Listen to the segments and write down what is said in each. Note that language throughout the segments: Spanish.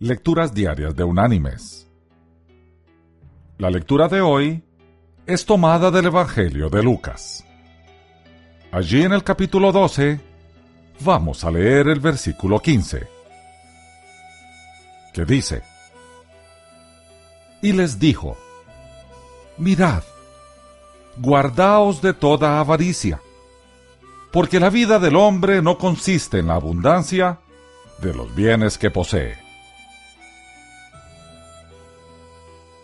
Lecturas Diarias de Unánimes. La lectura de hoy es tomada del Evangelio de Lucas. Allí en el capítulo 12 vamos a leer el versículo 15, que dice, Y les dijo, Mirad, guardaos de toda avaricia, porque la vida del hombre no consiste en la abundancia de los bienes que posee.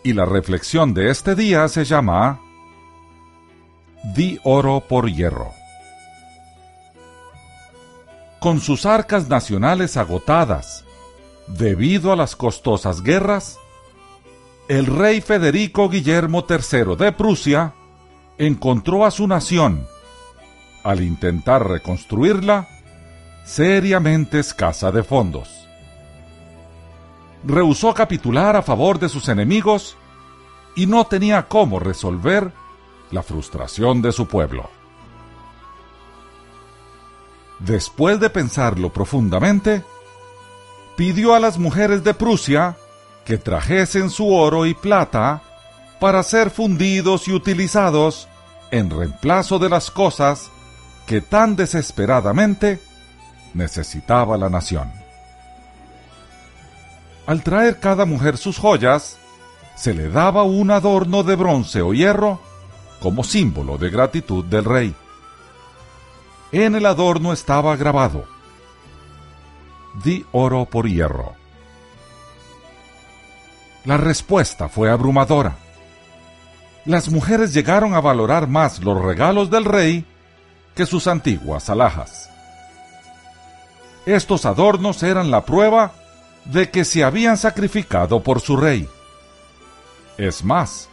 Y la reflexión de este día se llama Di oro por hierro. Con sus arcas nacionales agotadas debido a las costosas guerras, el rey Federico Guillermo III de Prusia encontró a su nación, al intentar reconstruirla, seriamente escasa de fondos rehusó capitular a favor de sus enemigos y no tenía cómo resolver la frustración de su pueblo. Después de pensarlo profundamente, pidió a las mujeres de Prusia que trajesen su oro y plata para ser fundidos y utilizados en reemplazo de las cosas que tan desesperadamente necesitaba la nación. Al traer cada mujer sus joyas, se le daba un adorno de bronce o hierro como símbolo de gratitud del rey. En el adorno estaba grabado, di oro por hierro. La respuesta fue abrumadora. Las mujeres llegaron a valorar más los regalos del rey que sus antiguas alhajas. Estos adornos eran la prueba de que se habían sacrificado por su rey. Es más,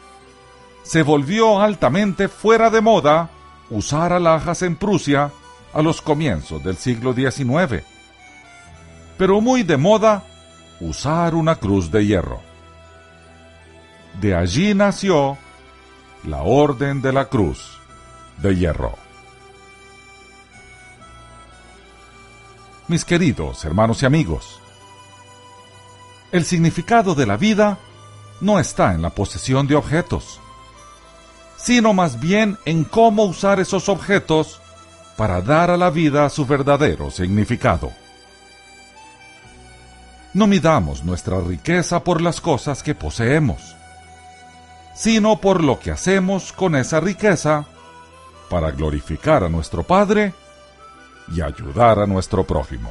se volvió altamente fuera de moda usar alhajas en Prusia a los comienzos del siglo XIX, pero muy de moda usar una cruz de hierro. De allí nació la Orden de la Cruz de Hierro. Mis queridos hermanos y amigos, el significado de la vida no está en la posesión de objetos, sino más bien en cómo usar esos objetos para dar a la vida su verdadero significado. No midamos nuestra riqueza por las cosas que poseemos, sino por lo que hacemos con esa riqueza para glorificar a nuestro Padre y ayudar a nuestro prójimo.